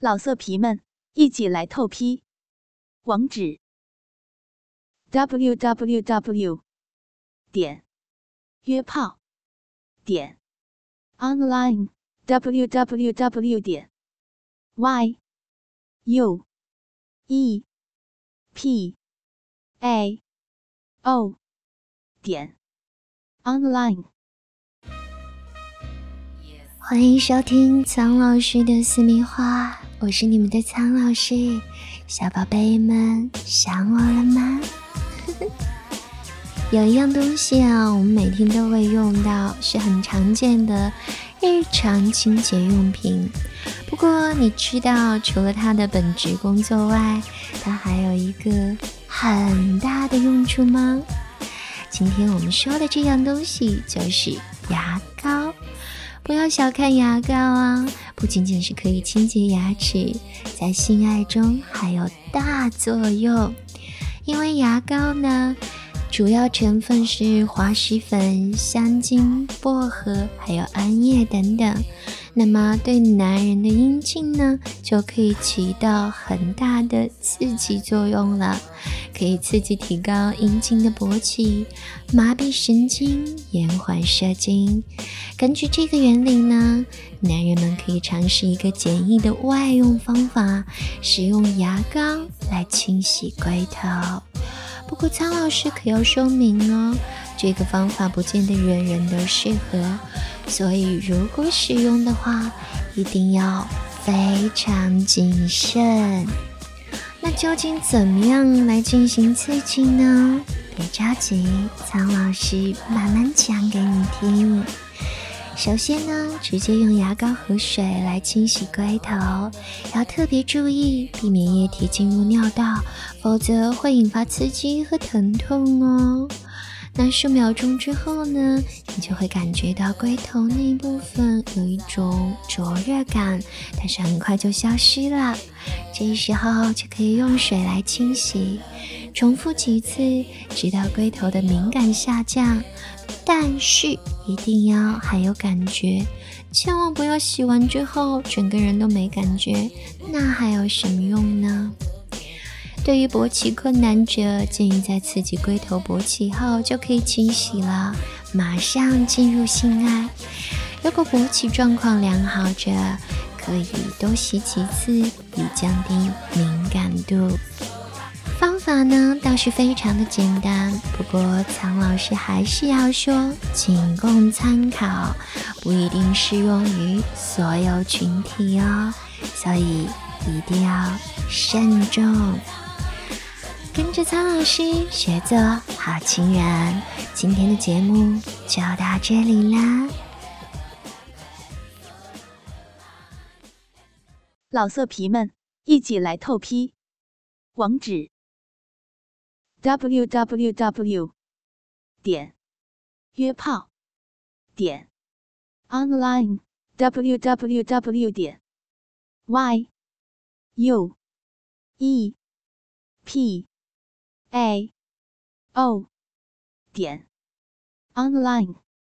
老色皮们，一起来透批！网址：w w w 点约炮点 online w w w 点 y u e p a o 点 online。欢迎收听苍老师的私密话，我是你们的苍老师。小宝贝们想我了吗？有一样东西啊，我们每天都会用到，是很常见的日常清洁用品。不过你知道，除了它的本职工作外，它还有一个很大的用处吗？今天我们说的这样东西就是牙膏。不要小看牙膏啊，不仅仅是可以清洁牙齿，在性爱中还有大作用。因为牙膏呢，主要成分是滑石粉、香精、薄荷，还有桉叶等等。那么对男人的阴茎呢，就可以起到很大的刺激作用了，可以刺激提高阴茎的勃起，麻痹神经，延缓射精。根据这个原理呢，男人们可以尝试一个简易的外用方法，使用牙膏来清洗龟头。不过苍老师可要说明哦，这个方法不见得人人都适合。所以，如果使用的话，一定要非常谨慎。那究竟怎么样来进行刺激呢？别着急，苍老师慢慢讲给你听。首先呢，直接用牙膏和水来清洗龟头，要特别注意避免液体进入尿道，否则会引发刺激和疼痛哦。那数秒钟之后呢，你就会感觉到龟头那一部分有一种灼热感，但是很快就消失了。这时候就可以用水来清洗，重复几次，直到龟头的敏感下降。但是一定要还有感觉，千万不要洗完之后整个人都没感觉，那还有什么用？对于勃起困难者，建议在刺激龟头勃起后就可以清洗了，马上进入性爱。如果勃起状况良好者，可以多洗几次，以降低敏感度。方法呢倒是非常的简单，不过苍老师还是要说，仅供参考，不一定适用于所有群体哦，所以一定要慎重。跟着苍老师学做好情人，今天的节目就到这里啦。老色皮们，一起来透批！网址：w w w 点约炮点 online w w w 点 y u e p a. O. 点。Online。